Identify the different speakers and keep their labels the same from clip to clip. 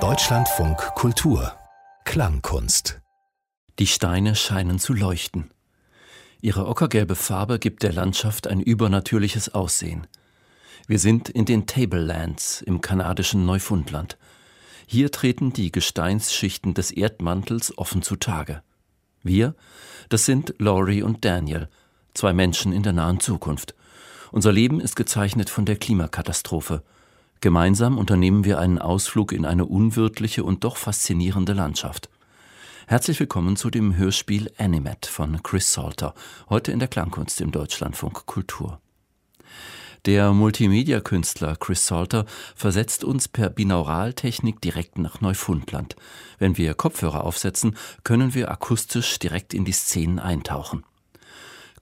Speaker 1: Deutschlandfunk Kultur Klangkunst
Speaker 2: Die Steine scheinen zu leuchten. Ihre ockergelbe Farbe gibt der Landschaft ein übernatürliches Aussehen. Wir sind in den Tablelands im kanadischen Neufundland. Hier treten die Gesteinsschichten des Erdmantels offen zutage. Wir, das sind Laurie und Daniel, zwei Menschen in der nahen Zukunft. Unser Leben ist gezeichnet von der Klimakatastrophe. Gemeinsam unternehmen wir einen Ausflug in eine unwirtliche und doch faszinierende Landschaft. Herzlich willkommen zu dem Hörspiel Animate von Chris Salter, heute in der Klangkunst im Deutschlandfunk Kultur. Der Multimedia-Künstler Chris Salter versetzt uns per Binauraltechnik direkt nach Neufundland. Wenn wir Kopfhörer aufsetzen, können wir akustisch direkt in die Szenen eintauchen.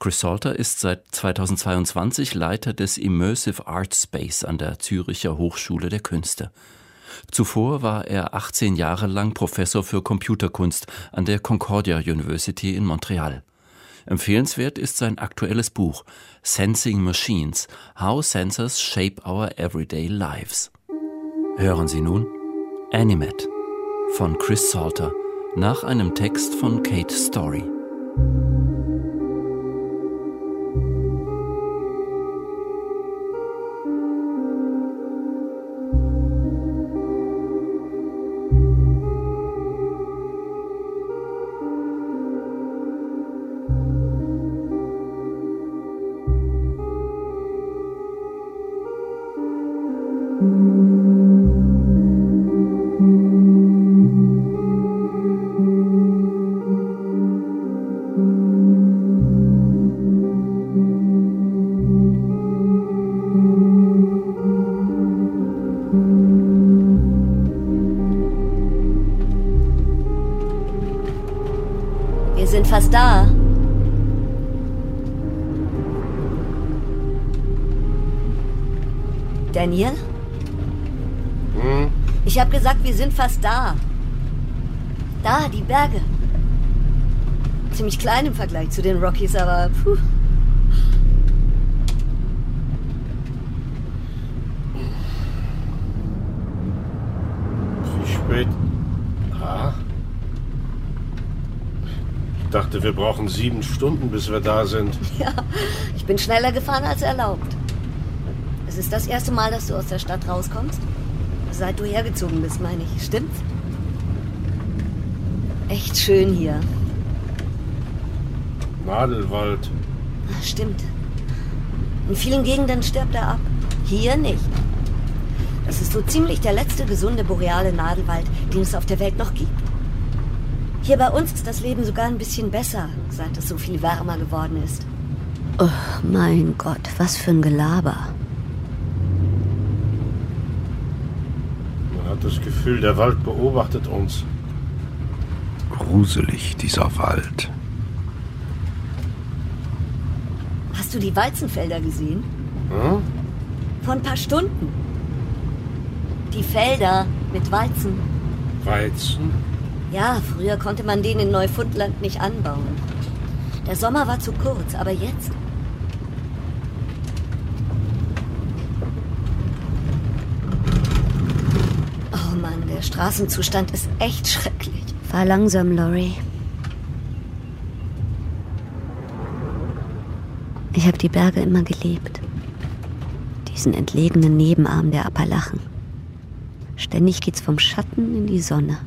Speaker 2: Chris Salter ist seit 2022 Leiter des Immersive Art Space an der Züricher Hochschule der Künste. Zuvor war er 18 Jahre lang Professor für Computerkunst an der Concordia University in Montreal. Empfehlenswert ist sein aktuelles Buch Sensing Machines: How Sensors Shape Our Everyday Lives. Hören Sie nun Animate von Chris Salter nach einem Text von Kate Story.
Speaker 3: Fast da. Daniel? Ich habe gesagt, wir sind fast da. Da, die Berge. Ziemlich klein im Vergleich zu den Rockies, aber puh.
Speaker 4: Wie spät? Ah. Dachte, wir brauchen sieben Stunden, bis wir da sind.
Speaker 3: Ja, ich bin schneller gefahren als erlaubt. Es ist das erste Mal, dass du aus der Stadt rauskommst? Seit du hergezogen bist, meine ich. Stimmt's? Echt schön hier.
Speaker 4: Nadelwald.
Speaker 3: Ah, Stimmt. In vielen Gegenden stirbt er ab. Hier nicht. Das ist so ziemlich der letzte gesunde boreale Nadelwald, den es auf der Welt noch gibt. Hier bei uns ist das Leben sogar ein bisschen besser, seit es so viel wärmer geworden ist. Oh mein Gott, was für ein Gelaber.
Speaker 4: Man hat das Gefühl, der Wald beobachtet uns.
Speaker 5: Gruselig, dieser Wald.
Speaker 3: Hast du die Weizenfelder gesehen?
Speaker 4: Hm?
Speaker 3: Vor ein paar Stunden. Die Felder mit Weizen.
Speaker 4: Weizen?
Speaker 3: Ja, früher konnte man den in Neufundland nicht anbauen. Der Sommer war zu kurz, aber jetzt. Oh Mann, der Straßenzustand ist echt schrecklich. Fahr langsam, Laurie. Ich habe die Berge immer geliebt. Diesen entlegenen Nebenarm der Appalachen. Ständig geht's vom Schatten in die Sonne.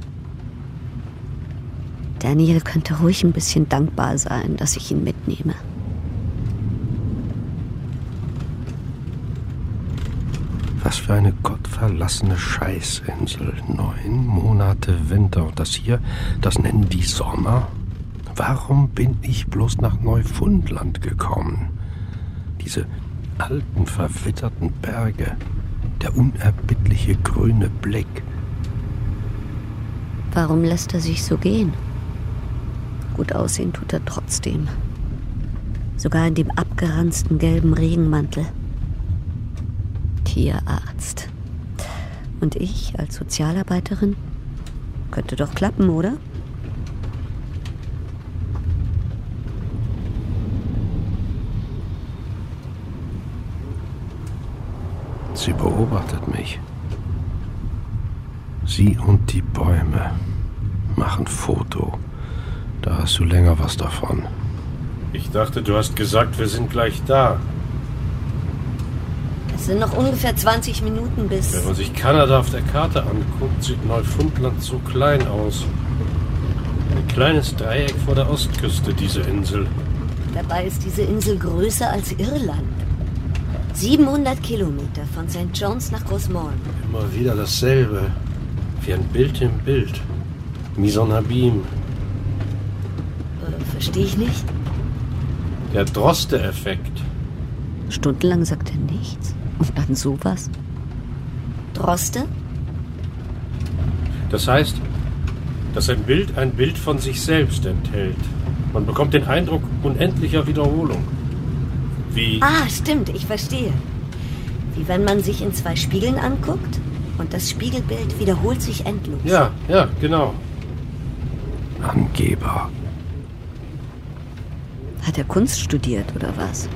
Speaker 3: Daniel könnte ruhig ein bisschen dankbar sein, dass ich ihn mitnehme.
Speaker 5: Was für eine gottverlassene Scheißinsel. Neun Monate Winter und das hier, das nennen die Sommer? Warum bin ich bloß nach Neufundland gekommen? Diese alten, verwitterten Berge, der unerbittliche grüne Blick.
Speaker 3: Warum lässt er sich so gehen? Gut aussehen tut er trotzdem. Sogar in dem abgeranzten gelben Regenmantel. Tierarzt. Und ich als Sozialarbeiterin? Könnte doch klappen, oder?
Speaker 5: Sie beobachtet mich. Sie und die Bäume machen Foto. Da hast du länger was davon.
Speaker 4: Ich dachte, du hast gesagt, wir sind gleich da.
Speaker 3: Es sind noch ungefähr 20 Minuten bis.
Speaker 4: Wenn man sich Kanada auf der Karte anguckt, sieht Neufundland so klein aus. Ein kleines Dreieck vor der Ostküste, diese Insel.
Speaker 3: Dabei ist diese Insel größer als Irland. 700 Kilometer von St. John's nach Großmorn.
Speaker 4: Immer wieder dasselbe. Wie ein Bild im Bild. Mison Habim.
Speaker 3: Äh, Verstehe ich nicht.
Speaker 4: Der Droste-Effekt.
Speaker 3: Stundenlang sagt er nichts. Und dann sowas. Droste?
Speaker 4: Das heißt, dass ein Bild ein Bild von sich selbst enthält. Man bekommt den Eindruck unendlicher Wiederholung. Wie.
Speaker 3: Ah, stimmt, ich verstehe. Wie wenn man sich in zwei Spiegeln anguckt und das Spiegelbild wiederholt sich endlos.
Speaker 4: Ja, ja, genau.
Speaker 5: Angeber.
Speaker 3: Hat er Kunst studiert oder was?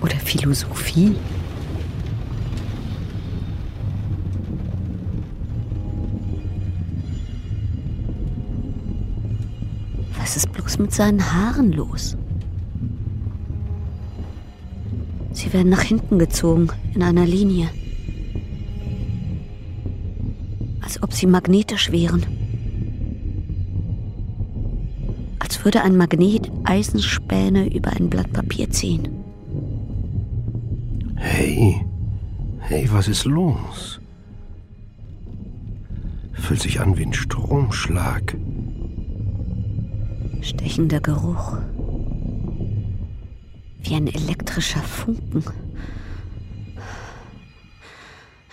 Speaker 3: Oder Philosophie? Was ist bloß mit seinen Haaren los? Sie werden nach hinten gezogen, in einer Linie. Als ob sie magnetisch wären. Als würde ein Magnet Eisenspäne über ein Blatt Papier ziehen.
Speaker 5: Hey, hey, was ist los? Fühlt sich an wie ein Stromschlag.
Speaker 3: Stechender Geruch. Wie ein elektrischer Funken.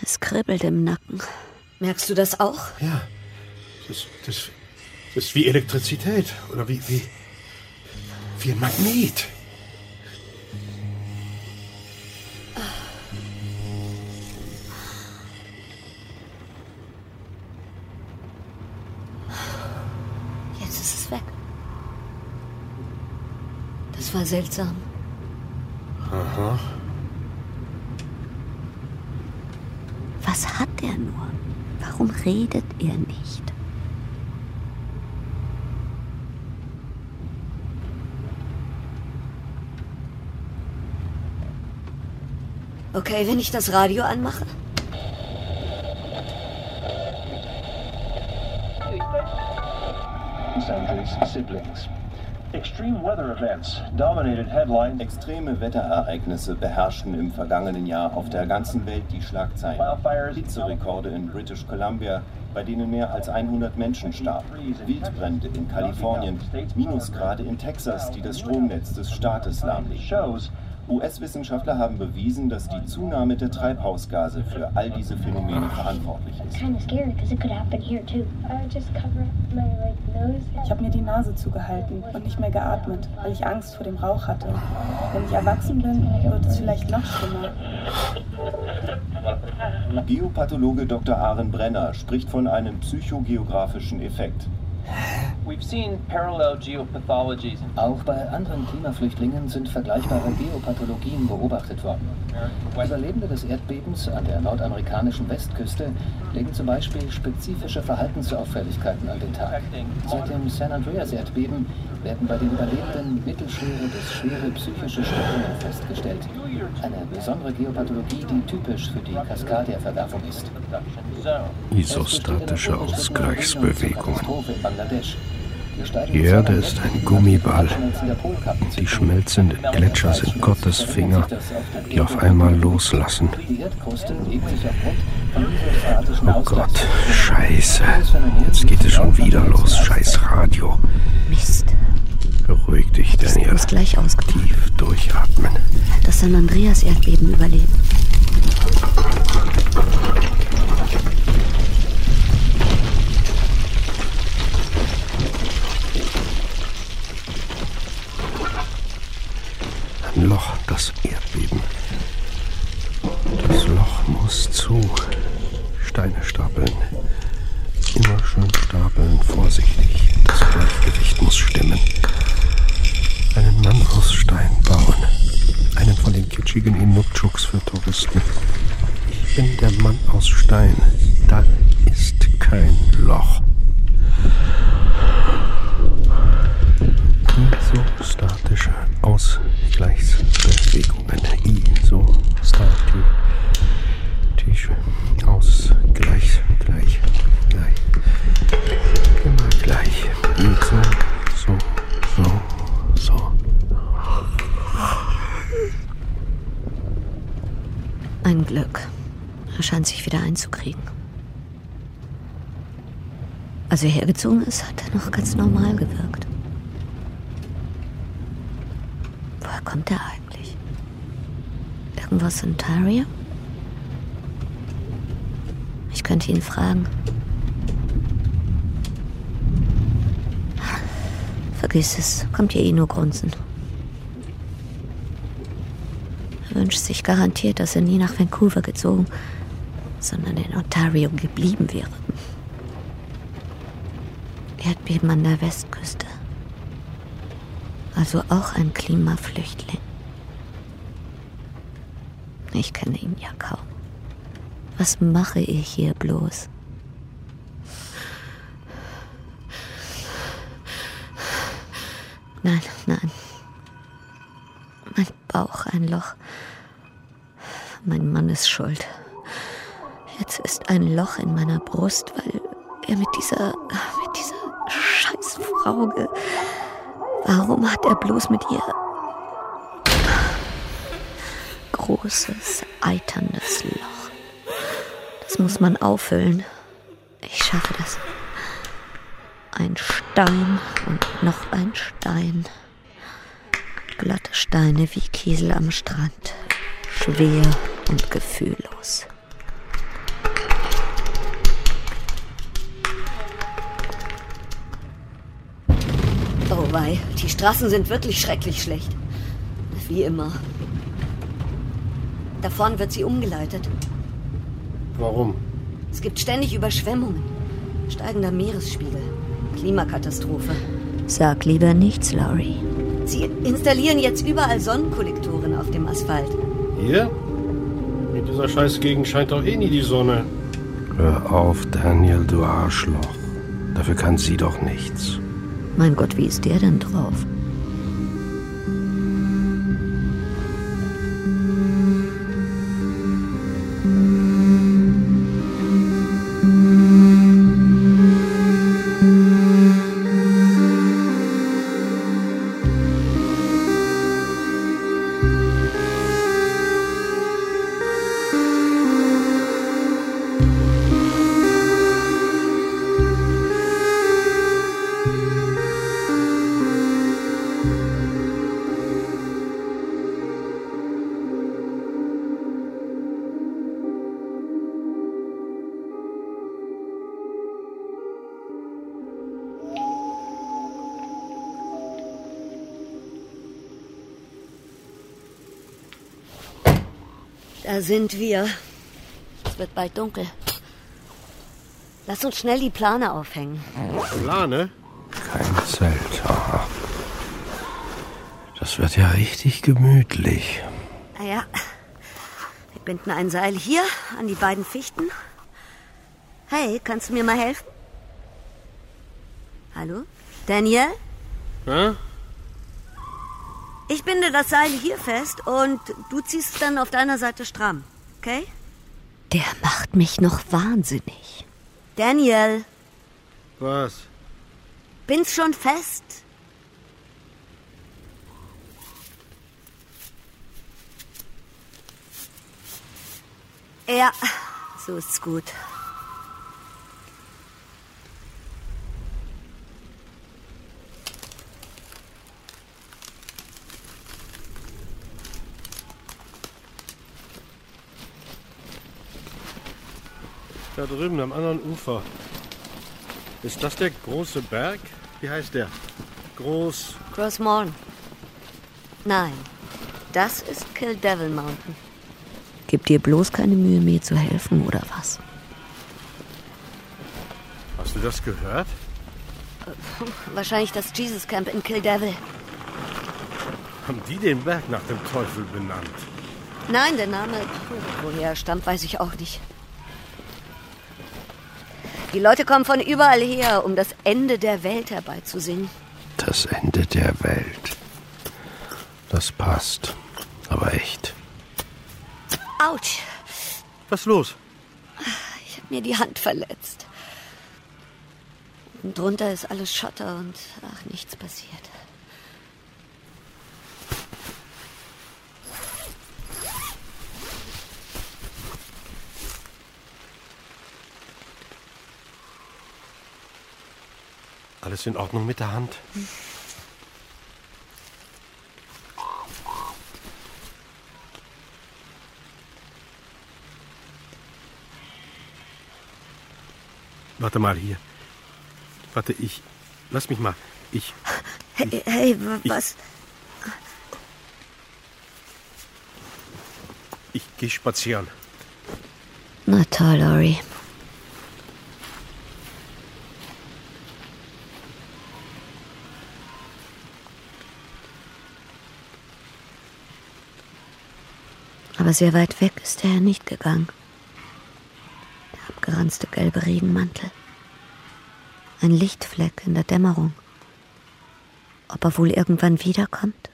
Speaker 3: Es kribbelt im Nacken. Merkst du das auch?
Speaker 4: Ja. Das, das, das ist wie Elektrizität. Oder wie, wie, wie ein Magnet.
Speaker 3: Jetzt ist es weg. Das war seltsam.
Speaker 4: Aha.
Speaker 3: Was hat er nur? Warum redet er nicht? Okay, wenn ich das Radio anmache?
Speaker 6: Extreme weather events dominated headlines.
Speaker 7: Extreme Wetterereignisse beherrschten im vergangenen Jahr auf der ganzen Welt die Schlagzeilen. Hitzerekorde in British Columbia, bei denen mehr als 100 Menschen starben. Wildbrände in Kalifornien, Minusgrade in Texas, die das Stromnetz des Staates lahmlegen. US-Wissenschaftler haben bewiesen, dass die Zunahme der Treibhausgase für all diese Phänomene verantwortlich ist.
Speaker 8: Ich habe mir die Nase zugehalten und nicht mehr geatmet, weil ich Angst vor dem Rauch hatte. Wenn ich erwachsen bin, wird es vielleicht noch schlimmer.
Speaker 7: Geopathologe Dr. Aaron Brenner spricht von einem psychogeografischen Effekt.
Speaker 9: We've seen parallel geopathologies.
Speaker 10: Auch bei anderen Klimaflüchtlingen sind vergleichbare Geopathologien beobachtet worden. Überlebende des Erdbebens an der nordamerikanischen Westküste legen zum Beispiel spezifische Verhaltensauffälligkeiten an den Tag. Seit dem San Andreas-Erdbeben werden bei den Überlebenden mittelschwere bis schwere psychische Störungen festgestellt. Eine besondere Geopathologie, die typisch für die Cascadia-Verwerfung ist.
Speaker 5: Isostatische Ausgleichsbewegungen. Die Erde ist ein Gummiball. Die schmelzenden Gletscher sind Gottes Finger, die auf einmal loslassen. Oh Gott, Scheiße. Jetzt geht es schon wieder los. Scheiß Radio.
Speaker 3: Mist.
Speaker 5: Beruhig dich, Daniel.
Speaker 3: Muss gleich ausgemacht.
Speaker 5: Tief durchatmen.
Speaker 3: Das San Andreas Erdbeben überlebt.
Speaker 11: Scheint sich wieder einzukriegen. Als er hergezogen ist, hat er noch ganz normal gewirkt. Woher kommt er eigentlich? Irgendwas in Ontario? Ich könnte ihn fragen. Vergiss es, kommt ja eh nur grunzen. Er wünscht sich garantiert, dass er nie nach Vancouver gezogen, sondern in Ontario geblieben wäre. Erdbeben an der Westküste. Also auch ein Klimaflüchtling. Ich kenne ihn ja kaum. Was mache ich hier bloß? Nein, nein. Mein Bauch ein Loch. Mein Mann ist schuld. Ein Loch in meiner Brust, weil er mit dieser, mit dieser Scheißfrau ge Warum hat er bloß mit ihr großes, eiterndes Loch? Das muss man auffüllen. Ich schaffe das. Ein Stein und noch ein Stein. Glatte Steine wie Kiesel am Strand. Schwer und gefühllos. Wei, die Straßen sind wirklich schrecklich schlecht. Wie immer. Da vorne wird sie umgeleitet.
Speaker 4: Warum?
Speaker 11: Es gibt ständig Überschwemmungen. Steigender Meeresspiegel. Klimakatastrophe. Sag lieber nichts, Laurie. Sie installieren jetzt überall Sonnenkollektoren auf dem Asphalt.
Speaker 4: Hier? In dieser Scheißgegend scheint doch eh nie die Sonne.
Speaker 5: Hör auf, Daniel, du Arschloch. Dafür kann sie doch nichts.
Speaker 11: Mein Gott, wie ist der denn drauf? Da sind wir. Es wird bald dunkel. Lass uns schnell die Plane aufhängen.
Speaker 4: Plane?
Speaker 5: Kein Zelt. Aha. Das wird ja richtig gemütlich.
Speaker 11: Naja, wir binden ein Seil hier an die beiden Fichten. Hey, kannst du mir mal helfen? Hallo? Daniel?
Speaker 4: Hä?
Speaker 11: Ich binde das Seil hier fest und du ziehst es dann auf deiner Seite stramm, okay? Der macht mich noch wahnsinnig. Daniel,
Speaker 4: Was?
Speaker 11: bind's schon fest. Ja, so ist's gut.
Speaker 4: Da drüben am anderen Ufer. Ist das der große Berg? Wie heißt der? Groß.
Speaker 11: Crossmorn. Nein, das ist Kill Devil Mountain. Gib dir bloß keine Mühe, mir zu helfen, oder was?
Speaker 4: Hast du das gehört?
Speaker 11: Wahrscheinlich das Jesus Camp in Kill Devil.
Speaker 4: Haben die den Berg nach dem Teufel benannt?
Speaker 3: Nein, der Name, woher er stammt, weiß ich auch nicht. Die Leute kommen von überall her, um das Ende der Welt herbeizusingen.
Speaker 5: Das Ende der Welt. Das passt. Aber echt.
Speaker 3: Autsch!
Speaker 5: Was ist los?
Speaker 3: Ich habe mir die Hand verletzt. Und drunter ist alles Schotter und ach, nichts passiert.
Speaker 5: Alles in Ordnung mit der Hand? Warte mal hier. Warte, ich. Lass mich mal. Ich.
Speaker 3: Hey, hey was?
Speaker 5: Ich, ich gehe spazieren.
Speaker 3: Na toll, Lori. Aber sehr weit weg ist er nicht gegangen. Der abgeranzte gelbe Regenmantel. Ein Lichtfleck in der Dämmerung. Ob er wohl irgendwann wiederkommt?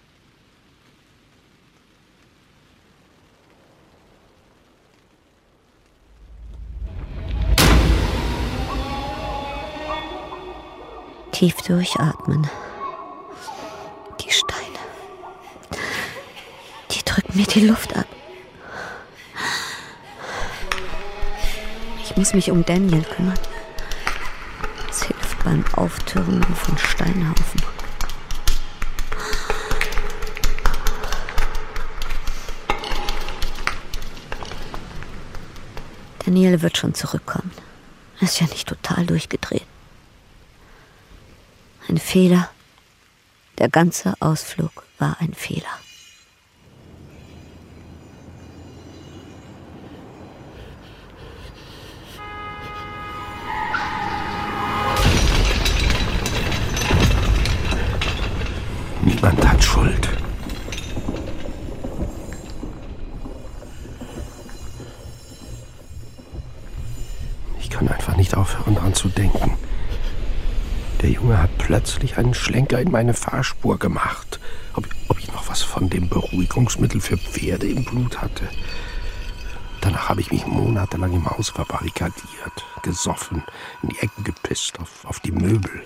Speaker 3: Tief durchatmen. Die Steine. Die drücken mir die Luft ab. Ich muss mich um Daniel kümmern. Es hilft beim Auftürmen von Steinhaufen. Daniel wird schon zurückkommen. Er ist ja nicht total durchgedreht. Ein Fehler. Der ganze Ausflug war ein Fehler.
Speaker 5: Plötzlich einen Schlenker in meine Fahrspur gemacht. Ob, ob ich noch was von dem Beruhigungsmittel für Pferde im Blut hatte. Danach habe ich mich monatelang im Haus verbarrikadiert, gesoffen, in die Ecken gepisst, auf, auf die Möbel.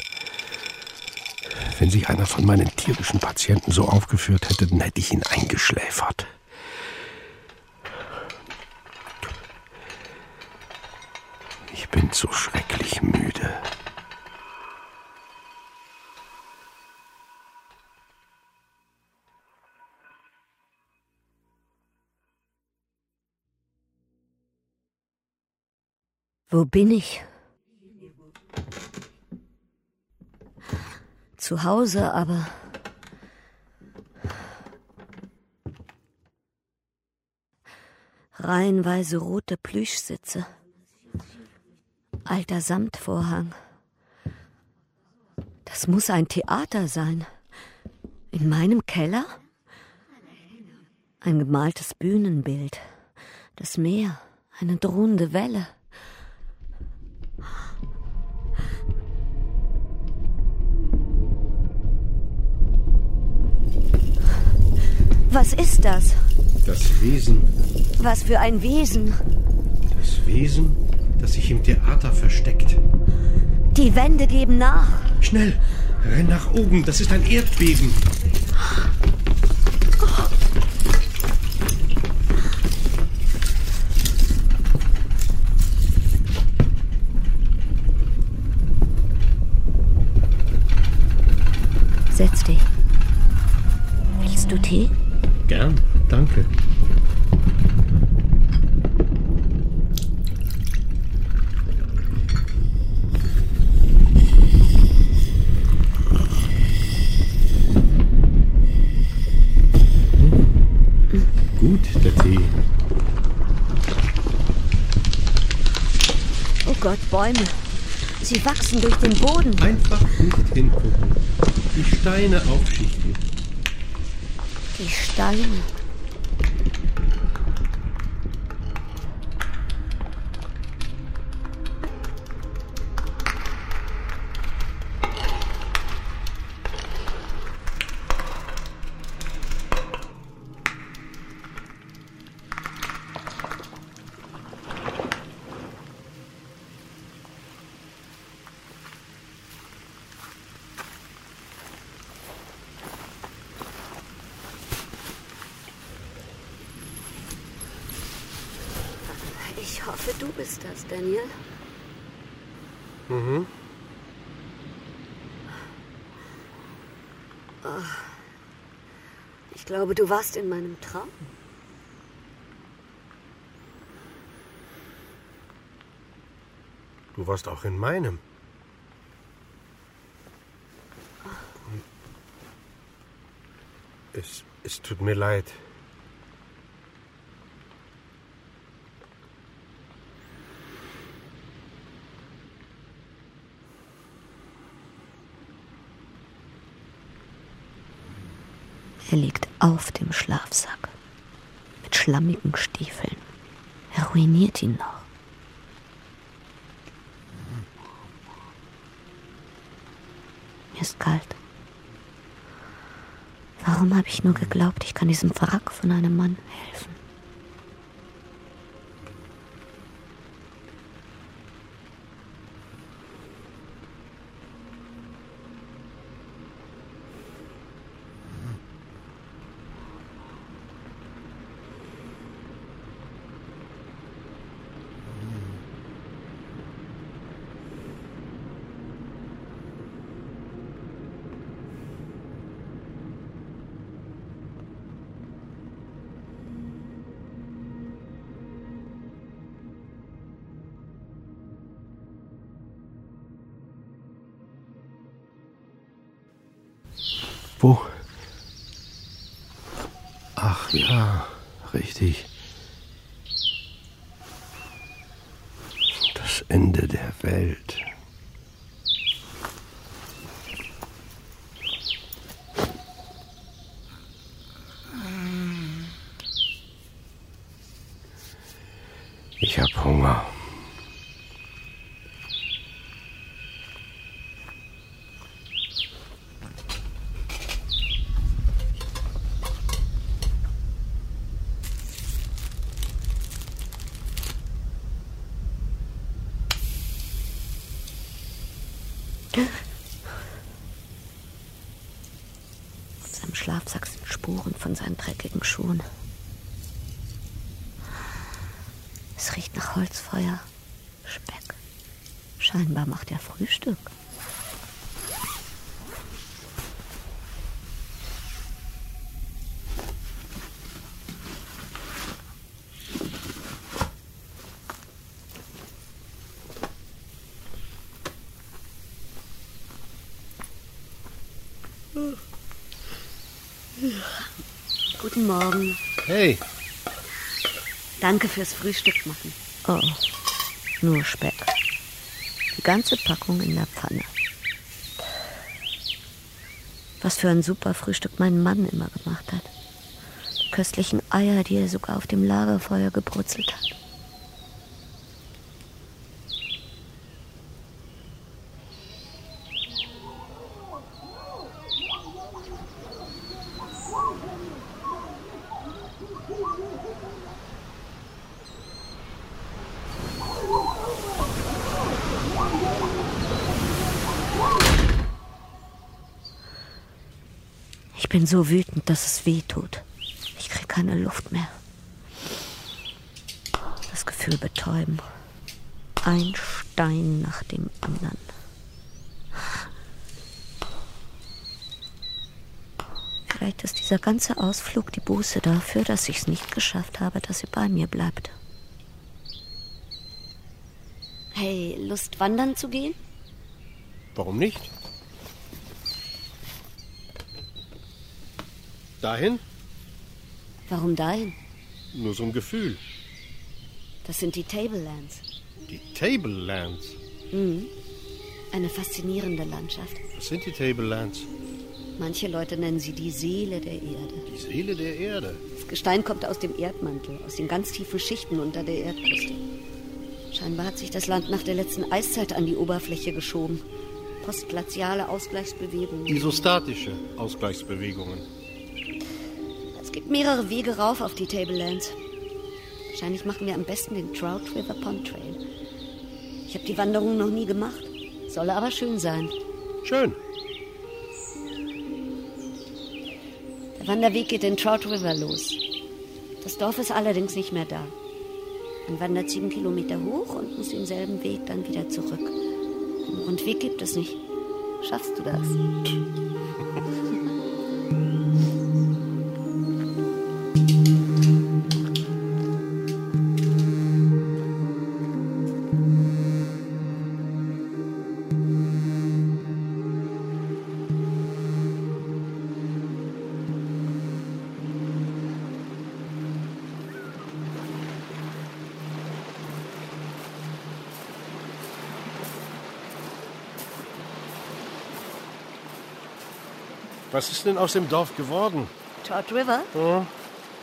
Speaker 5: Wenn sich einer von meinen tierischen Patienten so aufgeführt hätte, dann hätte ich ihn eingeschläfert. Ich bin so schrecklich müde.
Speaker 3: Wo bin ich? Zu Hause, aber. Reihenweise rote Plüschsitze. Alter Samtvorhang. Das muss ein Theater sein. In meinem Keller? Ein gemaltes Bühnenbild. Das Meer, eine drohende Welle. Was ist das?
Speaker 5: Das Wesen.
Speaker 3: Was für ein Wesen?
Speaker 5: Das Wesen, das sich im Theater versteckt.
Speaker 3: Die Wände geben nach.
Speaker 5: Schnell, renn nach oben, das ist ein Erdbeben.
Speaker 3: Setz dich. Willst du Tee?
Speaker 5: Gern, danke. Gut, der Tee.
Speaker 3: Oh Gott, Bäume. Sie wachsen durch den Boden.
Speaker 5: Einfach nicht hingucken. Die Steine aufschichten.
Speaker 3: Die Steine. Du warst in meinem Traum.
Speaker 4: Du warst auch in meinem. Es, es tut mir leid.
Speaker 3: Er liegt auf dem Schlafsack. Mit schlammigen Stiefeln. Er ruiniert ihn noch. Mir ist kalt. Warum habe ich nur geglaubt, ich kann diesem Wrack von einem Mann helfen?
Speaker 4: Ich hab Hunger. Auf seinem Schlafsack sind Spuren von seinen dreckigen Schuhen. Es riecht nach Holzfeuer, Speck. Scheinbar macht er Frühstück. Guten Morgen. Hey,
Speaker 3: Danke fürs Frühstück machen. Oh, nur Speck. Die ganze Packung in der Pfanne. Was für ein super Frühstück mein Mann immer gemacht hat. Die köstlichen Eier, die er sogar auf dem Lagerfeuer gebrutzelt hat. Bin so wütend, dass es weh tut. Ich kriege keine Luft mehr. Das Gefühl betäuben. Ein Stein nach dem anderen. Vielleicht ist dieser ganze Ausflug die Buße dafür, dass ich es nicht geschafft habe, dass sie bei mir bleibt. Hey, Lust wandern zu gehen?
Speaker 4: warum nicht? Dahin?
Speaker 3: Warum dahin?
Speaker 4: Nur so ein Gefühl.
Speaker 3: Das sind die Tablelands.
Speaker 4: Die Tablelands.
Speaker 3: Mhm. Eine faszinierende Landschaft.
Speaker 4: Was sind die Tablelands?
Speaker 3: Manche Leute nennen sie die Seele der Erde.
Speaker 4: Die Seele der Erde.
Speaker 3: Das Gestein kommt aus dem Erdmantel, aus den ganz tiefen Schichten unter der Erdkruste. Scheinbar hat sich das Land nach der letzten Eiszeit an die Oberfläche geschoben. Postglaziale Ausgleichsbewegungen.
Speaker 4: Isostatische Ausgleichsbewegungen.
Speaker 3: Es gibt mehrere Wege rauf auf die Tablelands. Wahrscheinlich machen wir am besten den Trout River Pond Trail. Ich habe die Wanderung noch nie gemacht. Soll aber schön sein.
Speaker 4: Schön.
Speaker 3: Der Wanderweg geht den Trout River los. Das Dorf ist allerdings nicht mehr da. Man wandert sieben Kilometer hoch und muss denselben Weg dann wieder zurück. Einen Rundweg gibt es nicht. Schaffst du das?
Speaker 4: Was ist denn aus dem Dorf geworden?
Speaker 3: George River?
Speaker 4: Hm?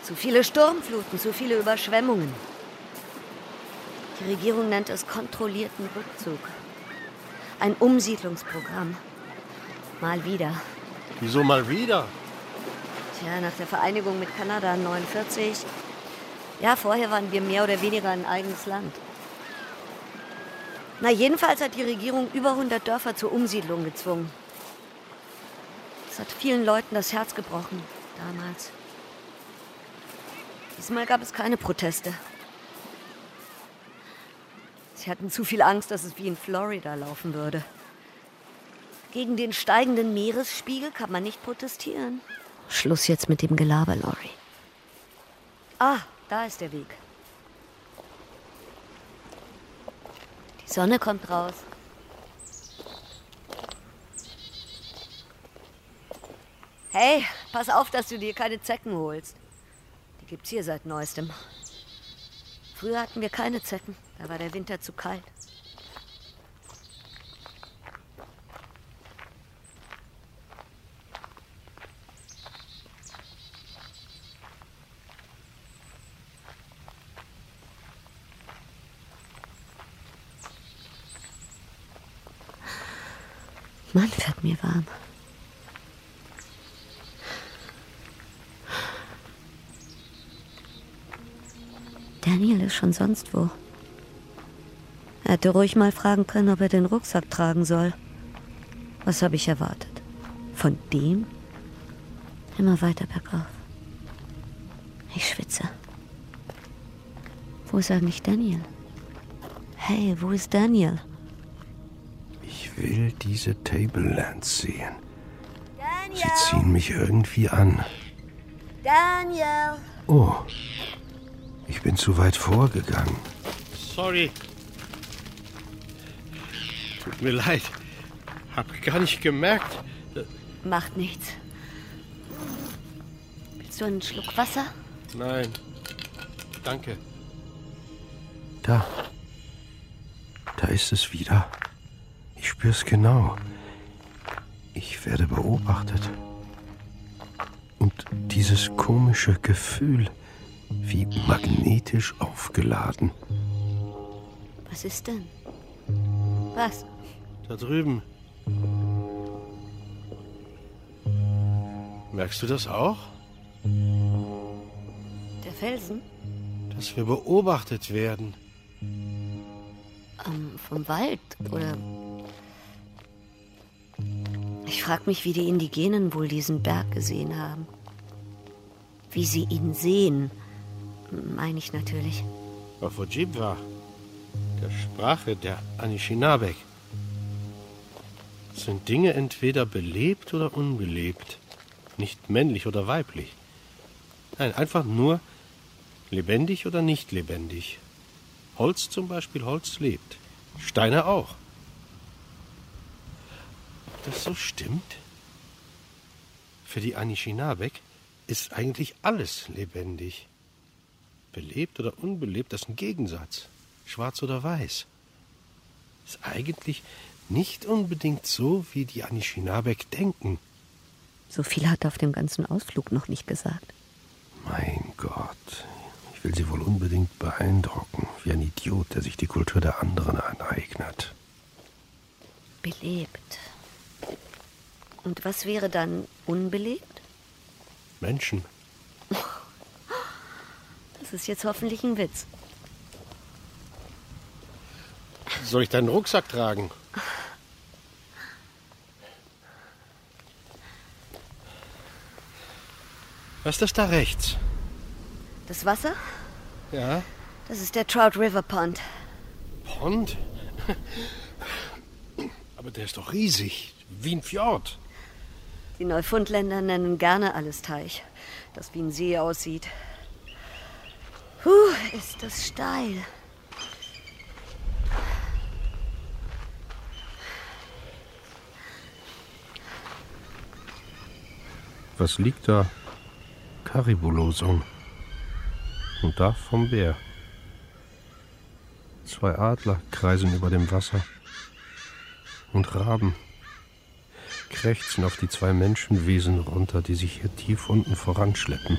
Speaker 3: Zu viele Sturmfluten, zu viele Überschwemmungen. Die Regierung nennt es kontrollierten Rückzug. Ein Umsiedlungsprogramm. Mal wieder.
Speaker 4: Wieso mal wieder?
Speaker 3: Tja, nach der Vereinigung mit Kanada 49. Ja, vorher waren wir mehr oder weniger ein eigenes Land. Na, jedenfalls hat die Regierung über 100 Dörfer zur Umsiedlung gezwungen. Das hat vielen Leuten das Herz gebrochen, damals. Diesmal gab es keine Proteste. Sie hatten zu viel Angst, dass es wie in Florida laufen würde. Gegen den steigenden Meeresspiegel kann man nicht protestieren. Schluss jetzt mit dem Gelaber, Lori. Ah, da ist der Weg. Die Sonne kommt raus. Hey, pass auf, dass du dir keine Zecken holst. Die gibt's hier seit neuestem. Früher hatten wir keine Zecken. Da war der Winter zu kalt. Mann, wird mir warm. Daniel ist schon sonst wo. Er hätte ruhig mal fragen können, ob er den Rucksack tragen soll. Was habe ich erwartet? Von dem? Immer weiter bergauf. Ich schwitze. Wo ist eigentlich Daniel? Hey, wo ist Daniel?
Speaker 5: Ich will diese Tablelands sehen. Sie ziehen mich irgendwie an.
Speaker 3: Daniel!
Speaker 5: Oh, bin zu weit vorgegangen.
Speaker 4: Sorry. Tut mir leid. Hab gar nicht gemerkt.
Speaker 3: Macht nichts. Willst du einen Schluck Wasser?
Speaker 4: Nein. Danke.
Speaker 5: Da. Da ist es wieder. Ich spür's genau. Ich werde beobachtet. Und dieses komische Gefühl, wie magnetisch aufgeladen.
Speaker 3: Was ist denn? Was?
Speaker 4: Da drüben. Merkst du das auch?
Speaker 3: Der Felsen?
Speaker 4: Dass wir beobachtet werden.
Speaker 3: Ähm, vom Wald, oder? Ich frag mich, wie die Indigenen wohl diesen Berg gesehen haben. Wie sie ihn sehen, meine ich natürlich.
Speaker 4: Auf Ojibwa, der Sprache der Anishinabek, sind Dinge entweder belebt oder unbelebt, nicht männlich oder weiblich. Nein, einfach nur lebendig oder nicht lebendig. Holz zum Beispiel, Holz lebt. Steine auch. Ob das so stimmt? Für die Anishinabek ist eigentlich alles lebendig. Belebt oder unbelebt, das ist ein Gegensatz. Schwarz oder weiß. Ist eigentlich nicht unbedingt so, wie die Anishinabek denken.
Speaker 3: So viel hat er auf dem ganzen Ausflug noch nicht gesagt.
Speaker 5: Mein Gott. Ich will sie wohl unbedingt beeindrucken, wie ein Idiot, der sich die Kultur der anderen aneignet.
Speaker 3: Belebt. Und was wäre dann unbelebt?
Speaker 4: Menschen.
Speaker 3: Das ist jetzt hoffentlich ein Witz.
Speaker 4: Soll ich deinen Rucksack tragen? Was ist das da rechts?
Speaker 3: Das Wasser?
Speaker 4: Ja.
Speaker 3: Das ist der Trout River Pond.
Speaker 4: Pond? Aber der ist doch riesig, wie ein Fjord.
Speaker 3: Die Neufundländer nennen gerne alles Teich, das wie ein See aussieht. Ist das steil.
Speaker 5: Was liegt da? Karibulosum. Und da vom Bär. Zwei Adler kreisen über dem Wasser. Und Raben krächzen auf die zwei Menschenwesen runter, die sich hier tief unten voranschleppen.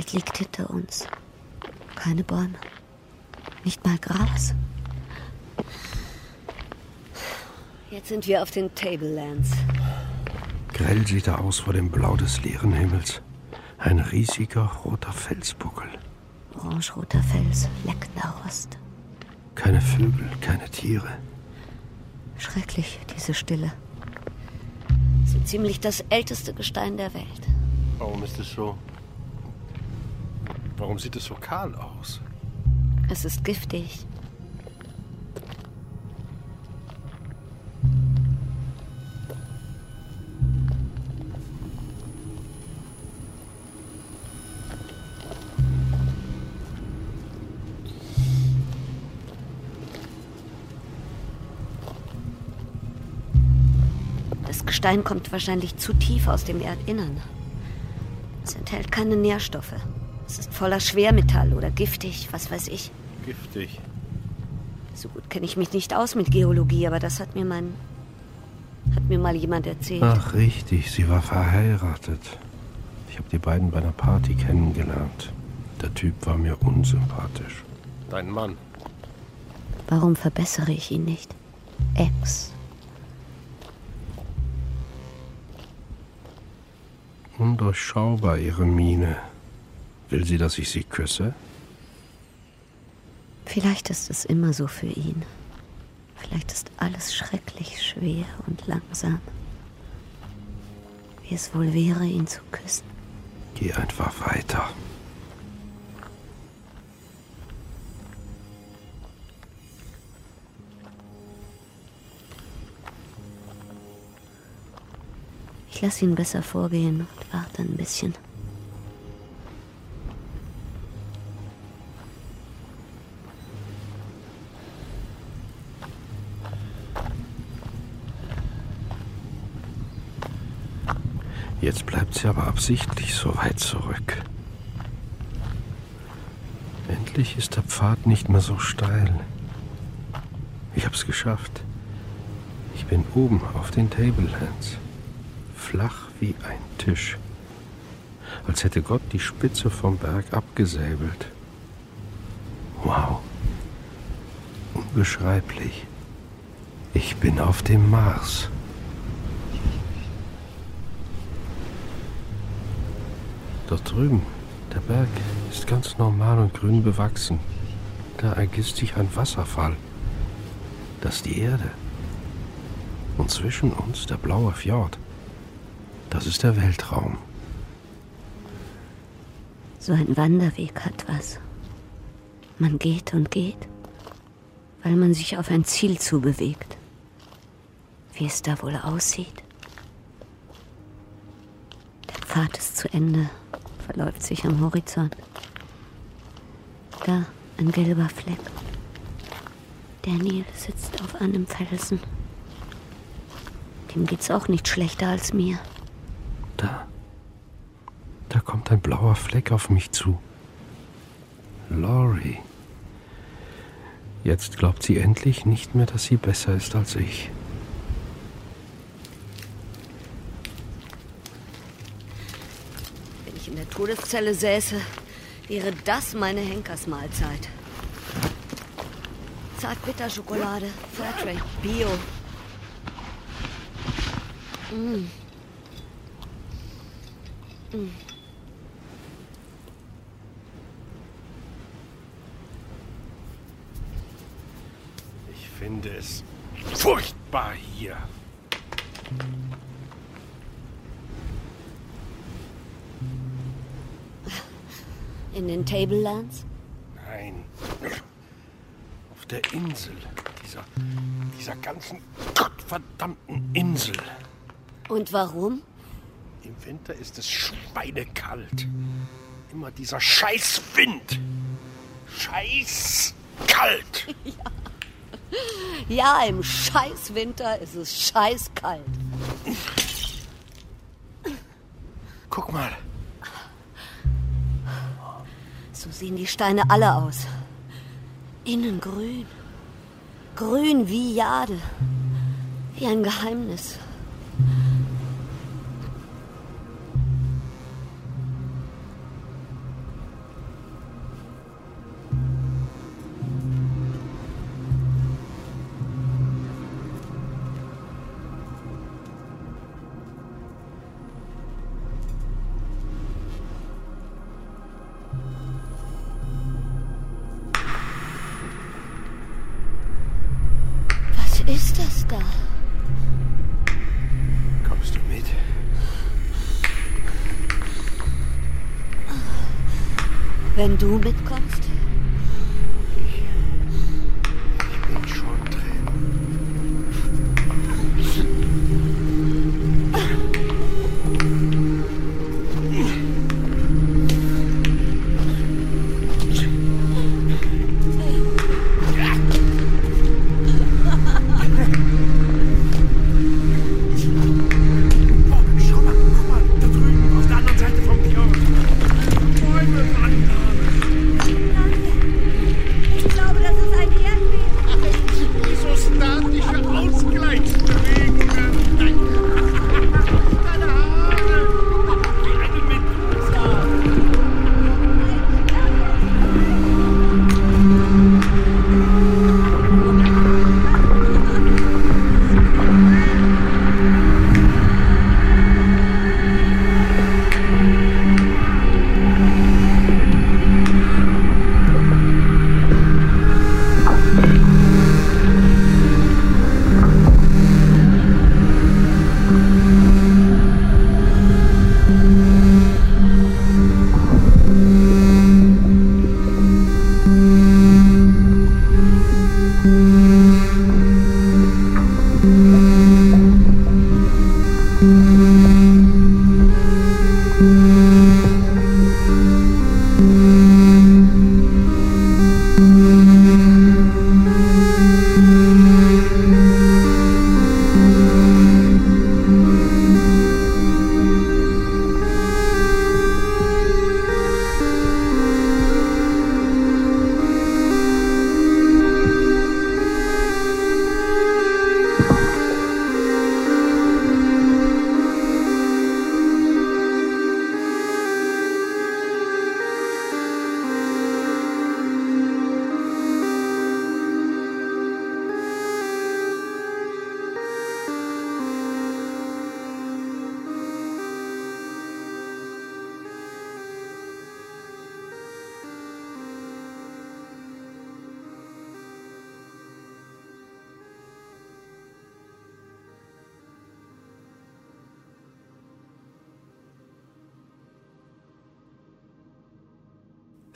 Speaker 3: Wald liegt hinter uns. Keine Bäume. Nicht mal Gras. Jetzt sind wir auf den Tablelands.
Speaker 5: Grell sieht er aus vor dem Blau des leeren Himmels. Ein riesiger roter Felsbuckel.
Speaker 3: Orange-roter Fels, leckender Rost.
Speaker 5: Keine Vögel, keine Tiere.
Speaker 3: Schrecklich, diese Stille. So ziemlich das älteste Gestein der Welt.
Speaker 4: Warum ist es so? Warum sieht es so kahl aus?
Speaker 3: Es ist giftig. Das Gestein kommt wahrscheinlich zu tief aus dem Erdinnern. Es enthält keine Nährstoffe. Es ist voller Schwermetall oder giftig, was weiß ich.
Speaker 4: Giftig.
Speaker 3: So gut kenne ich mich nicht aus mit Geologie, aber das hat mir mein. hat mir mal jemand erzählt.
Speaker 5: Ach, richtig, sie war verheiratet. Ich habe die beiden bei einer Party kennengelernt. Der Typ war mir unsympathisch.
Speaker 4: Dein Mann.
Speaker 3: Warum verbessere ich ihn nicht? Ex.
Speaker 5: Undurchschaubar ihre Miene. Will sie, dass ich sie küsse?
Speaker 3: Vielleicht ist es immer so für ihn. Vielleicht ist alles schrecklich schwer und langsam. Wie es wohl wäre, ihn zu küssen.
Speaker 5: Geh einfach weiter.
Speaker 3: Ich lasse ihn besser vorgehen und warte ein bisschen.
Speaker 5: Jetzt bleibt sie aber absichtlich so weit zurück. Endlich ist der Pfad nicht mehr so steil. Ich hab's geschafft. Ich bin oben auf den Tablelands. Flach wie ein Tisch. als hätte Gott die Spitze vom Berg abgesäbelt. Wow. Unbeschreiblich. Ich bin auf dem Mars. Dort drüben, der Berg ist ganz normal und grün bewachsen. Da ergießt sich ein Wasserfall. Das ist die Erde. Und zwischen uns der blaue Fjord. Das ist der Weltraum.
Speaker 3: So ein Wanderweg hat was. Man geht und geht, weil man sich auf ein Ziel zubewegt. Wie es da wohl aussieht. Der Pfad ist zu Ende, verläuft sich am Horizont. Da ein gelber Fleck. Der Nil sitzt auf einem Felsen. Dem geht's auch nicht schlechter als mir.
Speaker 5: Da. Da kommt ein blauer Fleck auf mich zu. Laurie. Jetzt glaubt sie endlich nicht mehr, dass sie besser ist als ich.
Speaker 3: Wenn ich in der Todeszelle säße, wäre das meine Henkersmahlzeit. Zartbitterschokolade, Fairtrade, Bio. Mm. Mm.
Speaker 5: Ich finde es furchtbar hier.
Speaker 3: In den Tablelands?
Speaker 5: Nein. Auf der Insel. Dieser, dieser ganzen gottverdammten Insel.
Speaker 3: Und warum?
Speaker 5: Im Winter ist es schweinekalt. Immer dieser Scheißwind. Scheißkalt.
Speaker 3: Ja, im Scheißwinter ist es scheißkalt.
Speaker 5: Guck mal.
Speaker 3: Sehen die Steine alle aus. Innen grün. Grün wie Jade. Wie ein Geheimnis. Wenn du mitkommst?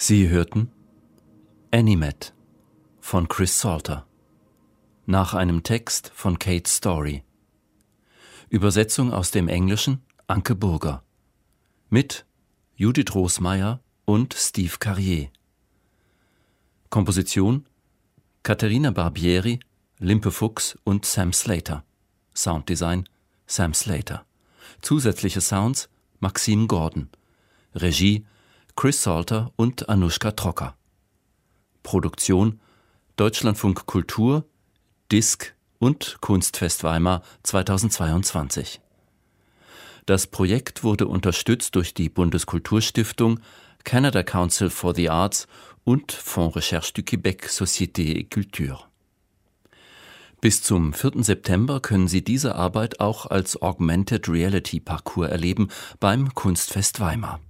Speaker 2: Sie hörten Animate von Chris Salter nach einem Text von Kate Story. Übersetzung aus dem Englischen Anke Burger. Mit Judith Rosmeier und Steve Carrier. Komposition Katharina Barbieri, Limpe Fuchs und Sam Slater. Sounddesign Sam Slater. Zusätzliche Sounds Maxim Gordon. Regie Chris Salter und Anushka Trocker. Produktion Deutschlandfunk Kultur, Disk und Kunstfest Weimar 2022. Das Projekt wurde unterstützt durch die Bundeskulturstiftung, Canada Council for the Arts und Fonds Recherche du Québec Société et Culture. Bis zum 4. September können Sie diese Arbeit auch als Augmented Reality Parcours erleben beim Kunstfest Weimar.